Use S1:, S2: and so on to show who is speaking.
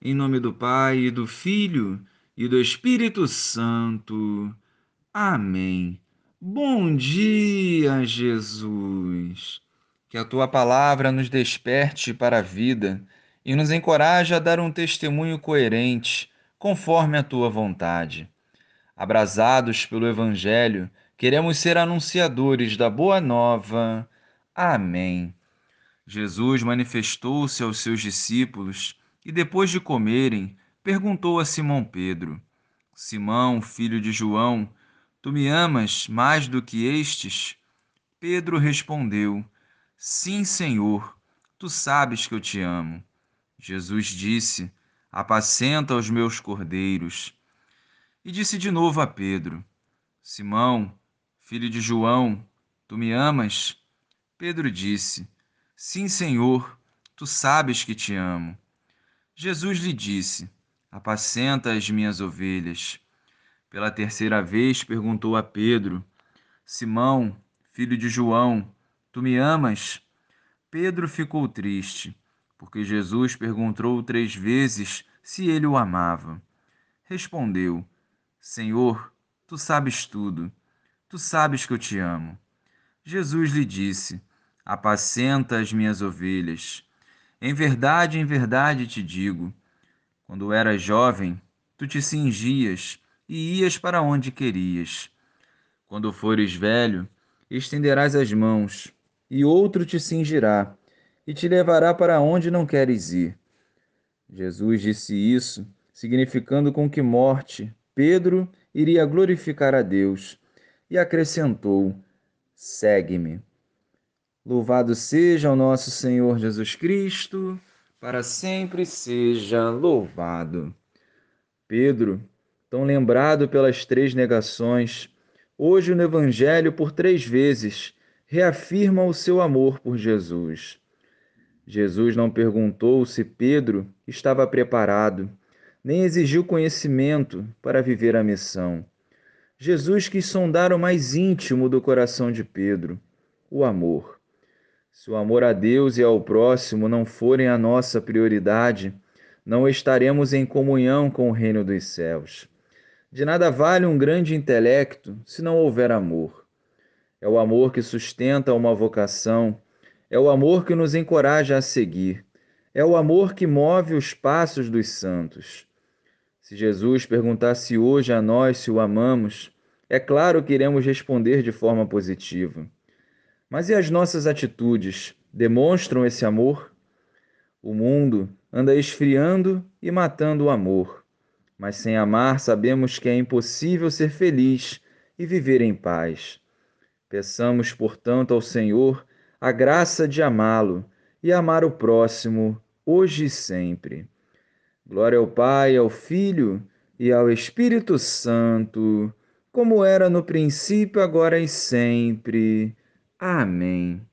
S1: Em nome do Pai, e do Filho e do Espírito Santo. Amém. Bom dia, Jesus. Que a tua palavra nos desperte para a vida e nos encoraje a dar um testemunho coerente, conforme a tua vontade. Abrasados pelo Evangelho, queremos ser anunciadores da boa nova. Amém. Jesus manifestou-se aos seus discípulos e depois de comerem, perguntou a Simão Pedro: Simão, filho de João, tu me amas mais do que estes? Pedro respondeu: Sim, Senhor, tu sabes que eu te amo. Jesus disse: Apacenta os meus cordeiros. E disse de novo a Pedro: Simão, filho de João, tu me amas? Pedro disse: Sim, Senhor, tu sabes que te amo. Jesus lhe disse: Apacenta as minhas ovelhas. Pela terceira vez perguntou a Pedro: Simão, filho de João, tu me amas? Pedro ficou triste, porque Jesus perguntou três vezes se ele o amava. Respondeu: Senhor, tu sabes tudo. Tu sabes que eu te amo. Jesus lhe disse: Apacenta as minhas ovelhas. Em verdade, em verdade te digo: quando eras jovem, tu te cingias e ias para onde querias. Quando fores velho, estenderás as mãos, e outro te cingirá e te levará para onde não queres ir. Jesus disse isso, significando com que morte Pedro iria glorificar a Deus, e acrescentou: Segue-me. Louvado seja o nosso Senhor Jesus Cristo, para sempre seja louvado. Pedro, tão lembrado pelas três negações, hoje no Evangelho por três vezes reafirma o seu amor por Jesus. Jesus não perguntou se Pedro estava preparado, nem exigiu conhecimento para viver a missão. Jesus quis sondar o mais íntimo do coração de Pedro, o amor. Se o amor a Deus e ao próximo não forem a nossa prioridade, não estaremos em comunhão com o reino dos céus. De nada vale um grande intelecto se não houver amor. É o amor que sustenta uma vocação, é o amor que nos encoraja a seguir, é o amor que move os passos dos santos. Se Jesus perguntasse hoje a nós se o amamos, é claro que iremos responder de forma positiva. Mas e as nossas atitudes demonstram esse amor? O mundo anda esfriando e matando o amor. Mas sem amar, sabemos que é impossível ser feliz e viver em paz. Peçamos, portanto, ao Senhor a graça de amá-lo e amar o próximo, hoje e sempre. Glória ao Pai, ao Filho e ao Espírito Santo, como era no princípio, agora e sempre. Amém.